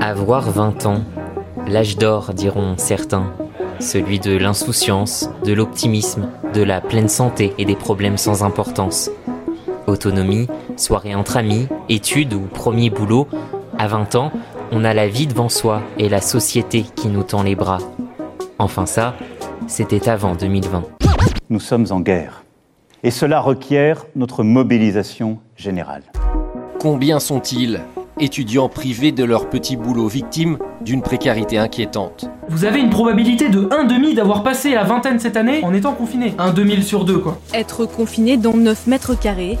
Avoir 20 ans, l'âge d'or diront certains, celui de l'insouciance, de l'optimisme, de la pleine santé et des problèmes sans importance. Autonomie, soirée entre amis, études ou premier boulot, à 20 ans, on a la vie devant soi et la société qui nous tend les bras. Enfin ça, c'était avant 2020. Nous sommes en guerre. Et cela requiert notre mobilisation générale. Combien sont-ils étudiants privés de leur petit boulot, victimes d'une précarité inquiétante? Vous avez une probabilité de 1,5 d'avoir passé la vingtaine cette année en étant confiné. 1 demi sur 2 quoi. Être confiné dans 9 mètres carrés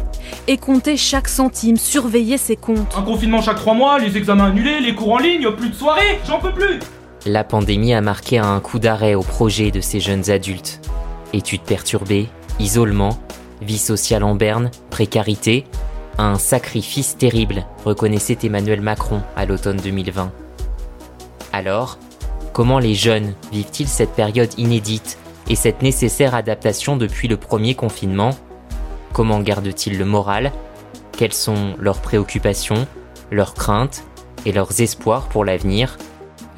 et compter chaque centime, surveiller ses comptes. Un confinement chaque 3 mois, les examens annulés, les cours en ligne, plus de soirée, j'en peux plus La pandémie a marqué un coup d'arrêt au projet de ces jeunes adultes. Études perturbées, isolement, vie sociale en berne, précarité, un sacrifice terrible, reconnaissait Emmanuel Macron à l'automne 2020. Alors, comment les jeunes vivent-ils cette période inédite et cette nécessaire adaptation depuis le premier confinement? Comment gardent-ils le moral? Quelles sont leurs préoccupations, leurs craintes et leurs espoirs pour l'avenir?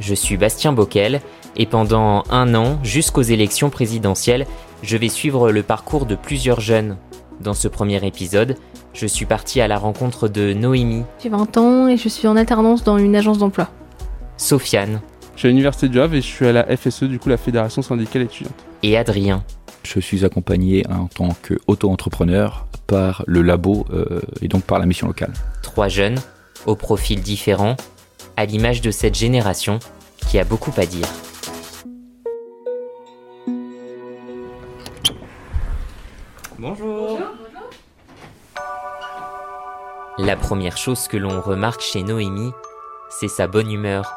Je suis Bastien Bockel et pendant un an, jusqu'aux élections présidentielles, je vais suivre le parcours de plusieurs jeunes. Dans ce premier épisode, je suis parti à la rencontre de Noémie. J'ai 20 ans et je suis en alternance dans une agence d'emploi. Sofiane. Je suis à l'université de Havre et je suis à la FSE, du coup la Fédération syndicale étudiante. Et Adrien. Je suis accompagné en tant qu'auto-entrepreneur par le labo euh, et donc par la mission locale. Trois jeunes, aux profils différents, à l'image de cette génération qui a beaucoup à dire. Bonjour. La première chose que l'on remarque chez Noémie, c'est sa bonne humeur.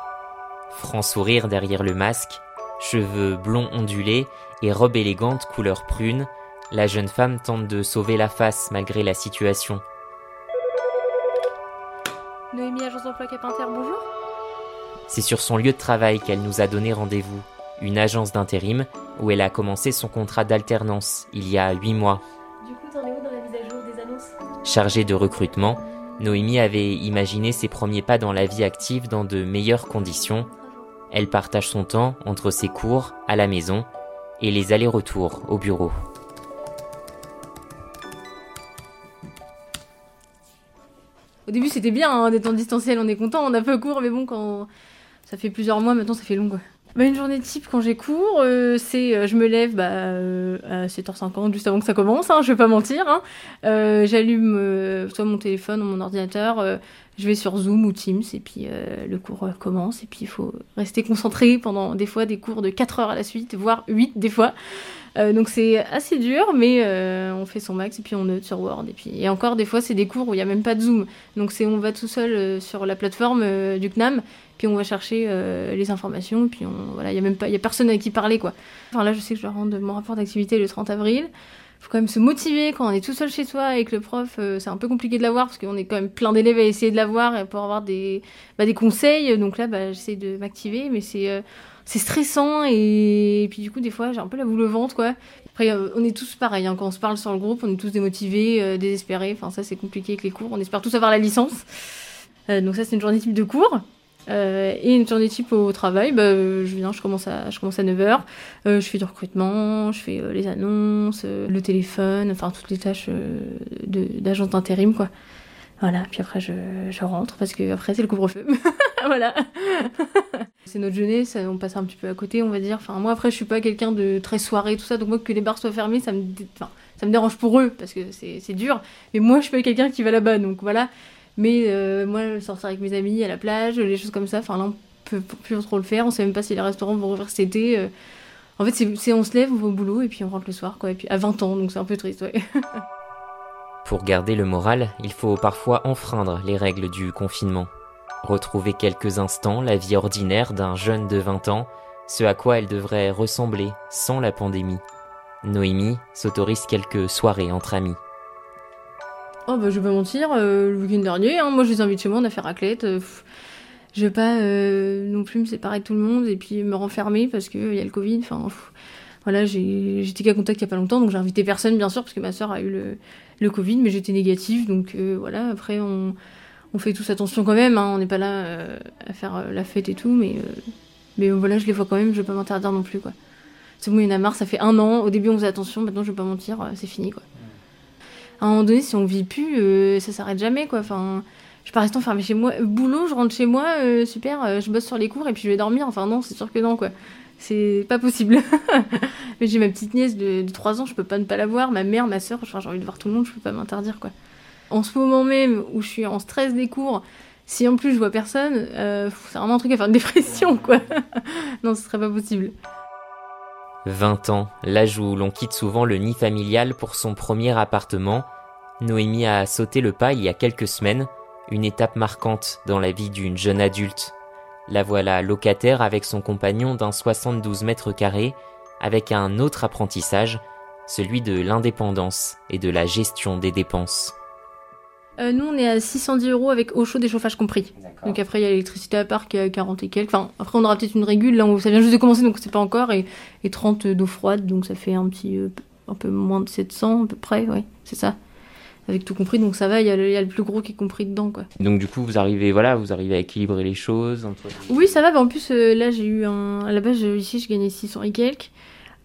Franc sourire derrière le masque, cheveux blonds ondulés et robe élégante couleur prune, la jeune femme tente de sauver la face malgré la situation. Noémie, agence d'emploi Cap Inter, bonjour. C'est sur son lieu de travail qu'elle nous a donné rendez-vous, une agence d'intérim où elle a commencé son contrat d'alternance il y a huit mois. Chargée de recrutement, Noémie avait imaginé ses premiers pas dans la vie active dans de meilleures conditions. Elle partage son temps entre ses cours, à la maison, et les allers-retours au bureau. Au début, c'était bien hein, d'être en distanciel, on est content, on a peu cours, mais bon, quand ça fait plusieurs mois, maintenant ça fait long. Bah, une journée type quand j'ai cours, euh, c'est euh, je me lève bah, euh, à 7h50 juste avant que ça commence, hein, je vais pas mentir. Hein. J'allume soit mon téléphone ou mon ordinateur, je vais sur Zoom ou Teams et puis le cours commence et puis il faut rester concentré pendant des fois des cours de 4 heures à la suite, voire 8 des fois. Euh, donc c'est assez dur, mais euh, on fait son max et puis on note sur Word. Et puis et encore des fois c'est des cours où il y a même pas de Zoom, donc c'est on va tout seul euh, sur la plateforme du CNAM, puis on va chercher les informations, puis on voilà il y a même pas il y a personne avec qui parler quoi. Enfin là je sais que je dois rendre mon rapport d'activité le 30 avril. Faut quand même se motiver quand on est tout seul chez soi avec le prof. euh, c'est un peu compliqué de l'avoir parce qu'on est quand même plein d'élèves à essayer de l'avoir et pour avoir des bah, des conseils. Donc là bah, j'essaie de m'activer, mais c'est euh, c'est stressant et... et puis du coup des fois j'ai un peu la boule au ventre quoi. Après euh, on est tous pareils hein. quand on se parle sur le groupe, on est tous démotivés, euh, désespérés. Enfin ça c'est compliqué avec les cours. On espère tous avoir la licence. Donc ça c'est une journée type de cours. Euh, et une journée type au travail, bah, euh, je viens, je commence à, je commence à 9h, euh, je fais du recrutement, je fais les annonces, le téléphone, enfin toutes les tâches d'agent d'intérim quoi. Voilà, puis après je, je rentre parce que après c'est le couvre-feu. voilà. c'est notre jeunesse, on passe un petit peu à côté, on va dire. Enfin moi après je suis pas quelqu'un de très soirée tout ça, donc moi que les bars soient fermés, ça me, enfin, ça me dérange pour eux parce que c'est dur. Mais moi je suis pas quelqu'un qui va là-bas, donc voilà. Mais euh, moi sortir avec mes amis à la plage, les choses comme ça, enfin là on peut plus trop le faire. On sait même pas si les restaurants vont rouvrir cet été. euh. En fait c'est on se lève, on va au boulot et puis on rentre le soir quoi. Et puis à 20 ans, donc c'est un peu triste ouais. Pour garder le moral, il faut parfois enfreindre les règles du confinement. Retrouver quelques instants la vie ordinaire d'un jeune de 20 ans, ce à quoi elle devrait ressembler sans la pandémie. Noémie s'autorise quelques soirées entre amis. Oh bah je vais pas mentir, euh, le week-end dernier, hein, moi je les invite chez moi, on a fait raclette. euh, je vais pas euh, non plus me séparer de tout le monde et puis me renfermer parce qu'il y a le Covid. Enfin voilà, j'étais qu'à contact il y a pas longtemps, donc j'ai invité personne bien sûr parce que ma soeur a eu le, le Covid, mais j'étais négative, donc euh, voilà. Après on, fait tous attention quand même, hein, on n'est pas là euh, à faire euh, la fête et tout, mais, euh, mais voilà, je les vois quand même, je vais pas m'interdire non plus, quoi. C'est bon, il y en a marre, ça fait un an, au début on faisait attention, maintenant je vais pas mentir, euh, c'est fini, quoi. À un moment donné, si on vit plus, euh, ça s'arrête jamais, quoi. Enfin, je peux rester enfermée chez moi. Boulot, je rentre chez moi, euh, super, euh, je bosse sur les cours et puis je vais dormir. Enfin, non, c'est sûr que non, quoi. C'est pas possible. Mais j'ai ma petite nièce de, de 3 ans, je peux pas ne pas la voir. Ma mère, ma soeur, j'ai envie de voir tout le monde, je peux pas m'interdire, quoi. En ce moment même où je suis en stress des cours, si en plus je vois personne, euh, c'est vraiment un truc à faire une dépression, quoi. non, ce serait pas possible. 20 ans, l'âge où l'on quitte souvent le nid familial pour son premier appartement, Noémie a sauté le pas il y a quelques semaines, une étape marquante dans la vie d'une jeune adulte. La voilà locataire avec son compagnon d'un 72 mètres carrés, avec un autre apprentissage, celui de l'indépendance et de la gestion des dépenses. Euh, nous, on est à 610 euros avec eau chaude et chauffage compris. Donc après, il y a l'électricité à part qui est à 40 et quelques. Enfin, après, on aura peut-être une régule. Là, on- ça vient juste de commencer, donc c'est pas encore. Et, et 30 d'eau froide, donc ça fait un petit, euh, un peu moins de 700 à peu près, oui, c'est ça. Avec tout compris, donc ça va. Il y, a le- il y a le plus gros qui est compris dedans, quoi. Donc du coup, vous arrivez, voilà, vous arrivez à équilibrer les choses entre... Oui, ça va. bah, en plus, euh, là, j'ai eu un. À la base, ici, je gagnais 600 et quelques.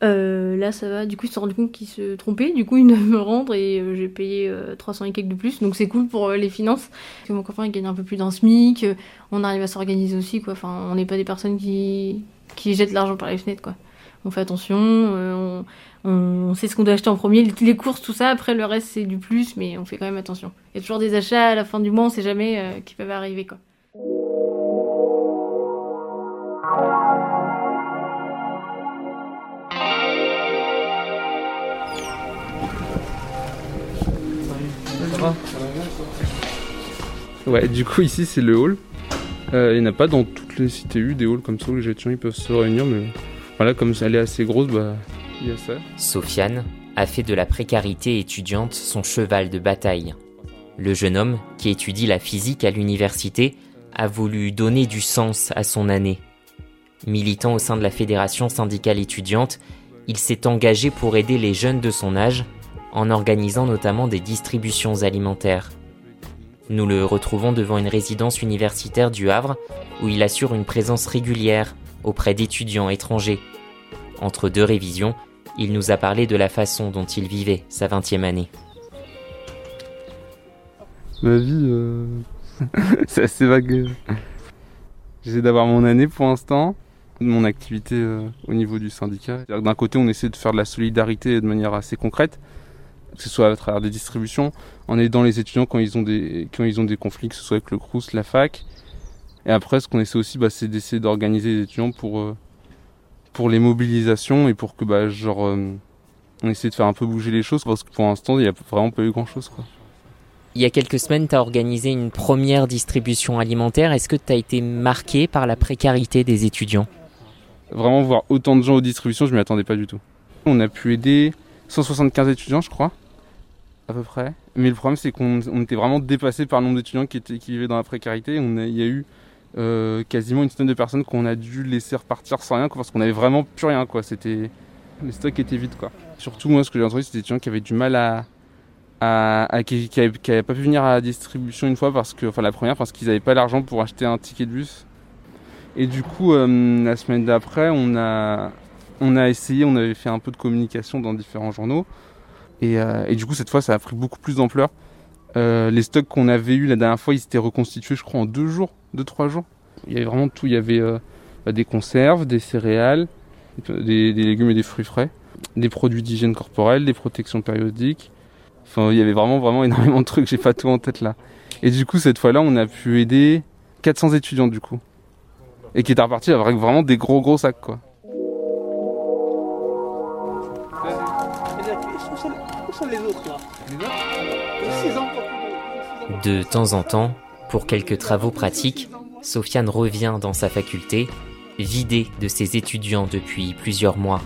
Euh, là, ça va. Du coup, ils se sont rendus compte qu'ils se trompaient. Du coup, ils devaient me rendre et euh, j'ai payé euh, 300 et quelques de plus. Donc, c'est cool pour euh, les finances. Parce que mon copain, il gagne un peu plus d'un SMIC. on arrive à s'organiser aussi, quoi. Enfin, on n'est pas des personnes qui, qui jettent l'argent par les fenêtres, quoi. On fait attention. euh, on, on sait ce qu'on doit acheter en premier. Les, courses, tout ça. Après, le reste, c'est du plus. Mais on fait quand même attention. Il y a toujours des achats à la fin du mois. On sait jamais qui peuvent arriver, quoi. Ouais, du coup, ici, c'est le hall. Euh, il n'y en a pas dans toutes les cités U des halls comme ça où les étudiants ils peuvent se réunir, mais voilà, comme elle est assez grosse, bah, il y a ça. Sofiane a fait de la précarité étudiante son cheval de bataille. Le jeune homme, qui étudie la physique à l'université, a voulu donner du sens à son année. Militant au sein de la fédération syndicale étudiante, il s'est engagé pour aider les jeunes de son âge, en organisant notamment des distributions alimentaires. Nous le retrouvons devant une résidence universitaire du Havre, où il assure une présence régulière auprès d'étudiants étrangers. Entre deux révisions, il nous a parlé de la façon dont il vivait sa 20e année. Ma vie, euh, c'est assez vague. J'essaie d'avoir mon année pour l'instant, mon activité euh, au niveau du syndicat. D'un côté, on essaie de faire de la solidarité de manière assez concrète, que ce soit à travers des distributions, en aidant les étudiants quand ils ont des, quand ils ont des conflits, que ce soit avec le CRUS, la fac. Et après, ce qu'on essaie aussi, bah, c'est d'essayer d'organiser les étudiants pour, euh, pour les mobilisations et pour que, bah, genre, euh, on essaie de faire un peu bouger les choses, parce que pour l'instant, il n'y a vraiment pas eu grand-chose, quoi. Il y a quelques semaines, tu as organisé une première distribution alimentaire. Est-ce que tu as été marqué par la précarité des étudiants? Vraiment voir autant de gens aux distributions, je m'y attendais pas du tout. On a pu aider 175 étudiants, je crois, à peu près. Mais le problème, c'est qu'on on était vraiment dépassé par le nombre d'étudiants qui, qui vivaient dans la précarité. On a- il y a eu euh, quasiment une centaine de personnes qu'on a dû laisser repartir sans rien, quoi, parce qu'on avait vraiment plus rien. Quoi. C'était les stocks étaient vides. Quoi. Surtout, moi, ce que j'ai entendu, c'était des étudiants qui avaient du mal à, à, à- qui, qui, pas pu venir à la distribution une fois parce que, enfin, la première, parce qu'ils n'avaient pas l'argent pour acheter un ticket de bus. Et du coup, euh, la semaine d'après, on a, on a essayé, on avait fait un peu de communication dans différents journaux. Et, euh, et du coup, cette fois, ça a pris beaucoup plus d'ampleur. Euh, les stocks qu'on avait eu la dernière fois, ils s'étaient reconstitués, je crois, en deux jours, deux, trois jours. Il y avait vraiment tout. Il y avait euh, bah, des conserves, des céréales, des, des légumes et des fruits frais, des produits d'hygiène corporelle, des protections périodiques. Enfin, il y avait vraiment, vraiment énormément de trucs. J'ai pas tout en tête là. Et du coup, cette fois-là, on a pu aider 400 étudiants du coup. Et qui étaient repartis avec vraiment des gros, gros sacs quoi. De temps en temps, pour quelques travaux pratiques, Sofiane revient dans sa faculté, vidé de ses étudiants depuis plusieurs mois.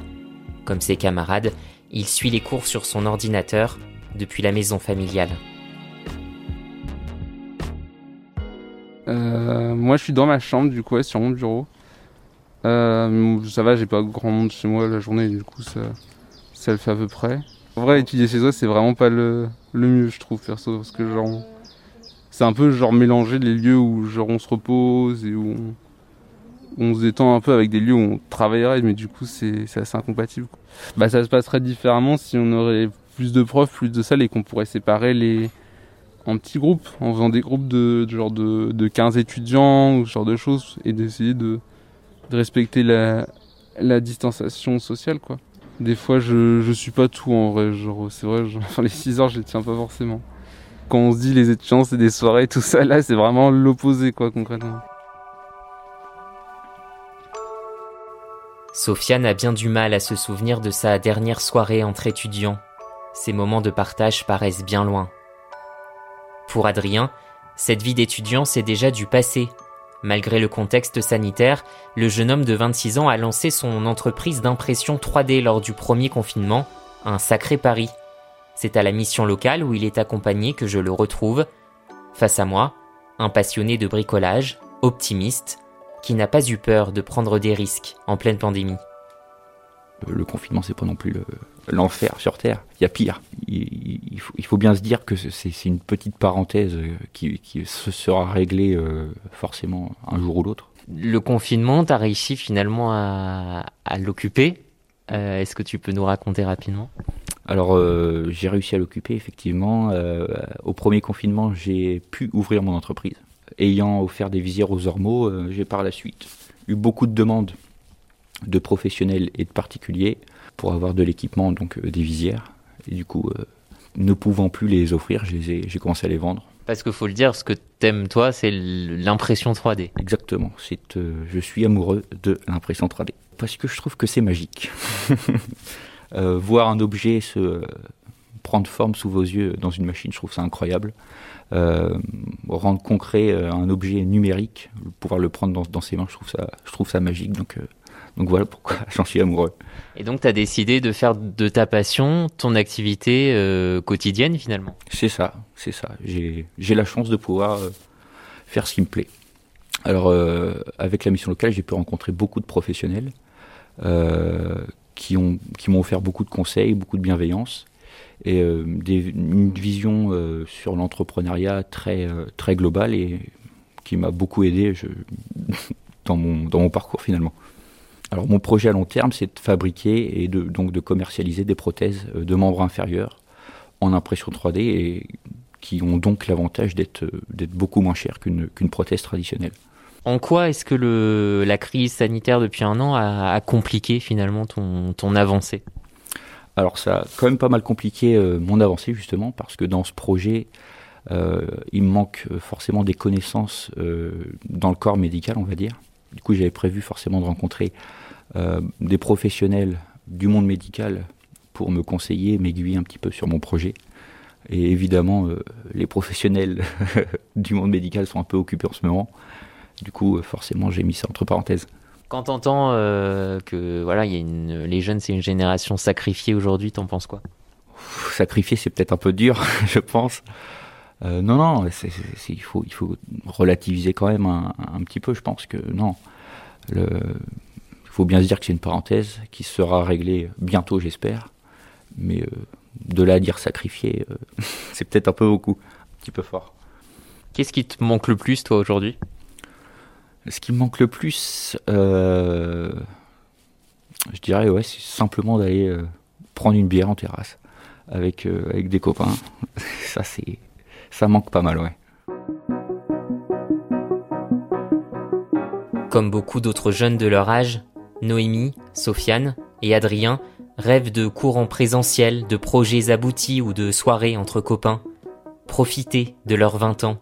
Comme ses camarades, il suit les cours sur son ordinateur depuis la maison familiale. Euh, moi, je suis dans ma chambre, du coup, ouais, sur mon bureau. Euh, ça va, j'ai pas grand monde chez moi la journée, du coup, ça, ça le fait à peu près. En vrai, étudier chez soi, c'est vraiment pas le, le mieux, je trouve, perso, parce que genre, c'est un peu genre mélanger les lieux où genre on se repose et où on, se détend un peu avec des lieux où on travaillerait, mais du coup c'est assez incompatible. Bah ça se passerait différemment si on aurait plus de profs, plus de salles et qu'on pourrait séparer les en petits groupes, en faisant des groupes de, de genre de, de 15 étudiants ou ce genre de choses et d'essayer de, de respecter la, la distanciation sociale quoi. Des fois je, je suis pas tout en vrai, genre c'est vrai, enfin les 6 heures je les tiens pas forcément. Quand on se dit les étudiants c'est des soirées, tout ça là c'est vraiment l'opposé quoi concrètement. Sofiane a bien du mal à se souvenir de sa dernière soirée entre étudiants. Ces moments de partage paraissent bien loin. Pour Adrien, cette vie d'étudiant c'est déjà du passé. Malgré le contexte sanitaire, le jeune homme de 26 ans a lancé son entreprise d'impression 3D lors du premier confinement, un sacré pari. C'est à la mission locale où il est accompagné que je le retrouve. Face à moi, un passionné de bricolage, optimiste, qui n'a pas eu peur de prendre des risques en pleine pandémie. Le, le confinement, c'est pas non plus le- l'enfer sur Terre. Il y a pire. Il, il faut, il faut bien se dire que c'est une petite parenthèse euh, qui, qui se sera réglée euh, forcément un jour ou l'autre. Le confinement, t'as réussi finalement à, à l'occuper. Euh, Est-ce que tu peux nous raconter rapidement? Alors, euh, j'ai réussi à l'occuper, effectivement. Au premier confinement, j'ai pu ouvrir mon entreprise. Ayant offert des visières aux ormeaux, j'ai par la suite eu beaucoup de demandes de professionnels et de particuliers pour avoir de l'équipement, donc euh, des visières. Et du coup, euh, ne pouvant plus les offrir, j'ai commencé à les vendre. Parce qu'il faut le dire, ce que t'aimes toi, c'est l'impression 3D. Exactement. C'est, euh, je suis amoureux de l'impression 3D parce que je trouve que c'est magique. Euh, voir un objet se euh, prendre forme sous vos yeux dans une machine, je trouve ça incroyable. Rendre concret un objet numérique, pouvoir le prendre dans, dans ses mains, je trouve ça, je trouve ça magique. Donc, donc voilà pourquoi j'en suis amoureux. Et donc t'as décidé de faire de ta passion ton activité euh, quotidienne finalement. C'est ça, c'est ça. J'ai, la chance de pouvoir euh, faire ce qui me plaît. Alors, euh, avec la mission locale, j'ai pu rencontrer beaucoup de professionnels qui, ont, qui m'ont offert beaucoup de conseils, beaucoup de bienveillance et des, une vision sur l'entrepreneuriat très, très globale et qui m'a beaucoup aidé je, dans, mon, dans mon parcours finalement. Alors mon projet à long terme, c'est de fabriquer et de, donc de commercialiser des prothèses euh, de membres inférieurs en impression 3D et qui ont donc l'avantage d'être euh, beaucoup moins chères qu'une prothèse traditionnelle. En quoi est-ce que le, la crise sanitaire depuis un an a, a compliqué finalement ton, ton avancée? Alors ça a quand même pas mal compliqué euh, mon avancée justement parce que dans ce projet, euh, il me manque forcément des connaissances euh, dans le corps médical, on va dire. Du coup, j'avais prévu forcément de rencontrer euh, des professionnels du monde médical pour me conseiller, m'aiguiller un petit peu sur mon projet. Et évidemment, euh, les professionnels du monde médical sont un peu occupés en ce moment. Du coup, euh, forcément, j'ai mis ça entre parenthèses. Quand t'entends euh, que voilà, il y a une, les jeunes c'est une génération sacrifiée aujourd'hui, t'en penses quoi? Sacrifier, c'est peut-être un peu dur, je pense. Euh, non, non, il, faut, il faut relativiser quand même un, un petit peu. Je pense que non. Le- il faut bien se dire que c'est une parenthèse qui sera réglée bientôt, j'espère. Mais euh, de là à dire sacrifier, euh, c'est peut-être un peu beaucoup, un petit peu fort. Qu'est-ce qui te manque le plus toi aujourd'hui? Ce qui me manque le plus, je dirais, ouais, c'est simplement d'aller prendre une bière en terrasse avec, avec des copains. ça, c'est, ça manque pas mal, ouais. Comme beaucoup d'autres jeunes de leur âge, Noémie, Sofiane et Adrien rêvent de cours en de projets aboutis ou de soirées entre copains. Profiter de leurs 20 ans.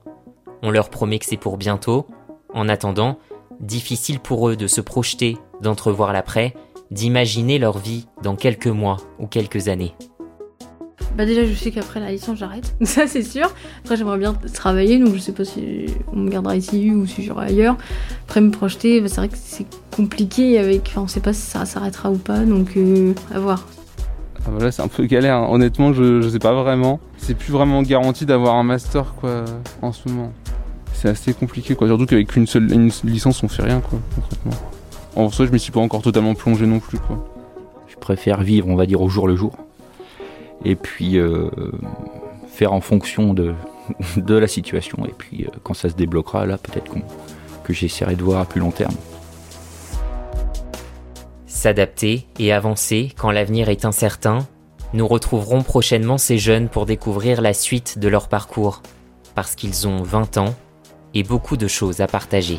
On leur promet que c'est pour bientôt. En attendant, difficile pour eux de se projeter, d'entrevoir l'après, d'imaginer leur vie dans quelques mois ou quelques années. Bah déjà je sais qu'après la licence j'arrête, ça c'est sûr. Après j'aimerais bien travailler donc je sais pas si on me gardera ici ou si j'irai ailleurs. Après me projeter, bah, c'est vrai que c'est compliqué avec, enfin on sait pas si ça s'arrêtera ou pas donc euh, à voir. Ah, voilà, c'est un peu galère. hein. Honnêtement, je, je sais pas vraiment. C'est plus vraiment garanti d'avoir un master quoi en ce moment. C'est assez compliqué quoi. Surtout qu'avec une seule une licence, on fait rien quoi concrètement. En soi, je m'y suis pas encore totalement plongé non plus quoi. Je préfère vivre, on va dire, au jour le jour. Et puis euh, faire en fonction de, la situation. Et puis euh, quand ça se débloquera, là peut-être que j'essaierai de voir à plus long terme. S'adapter et avancer quand l'avenir est incertain, nous retrouverons prochainement ces jeunes pour découvrir la suite de leur parcours, parce qu'ils ont 20 ans et beaucoup de choses à partager.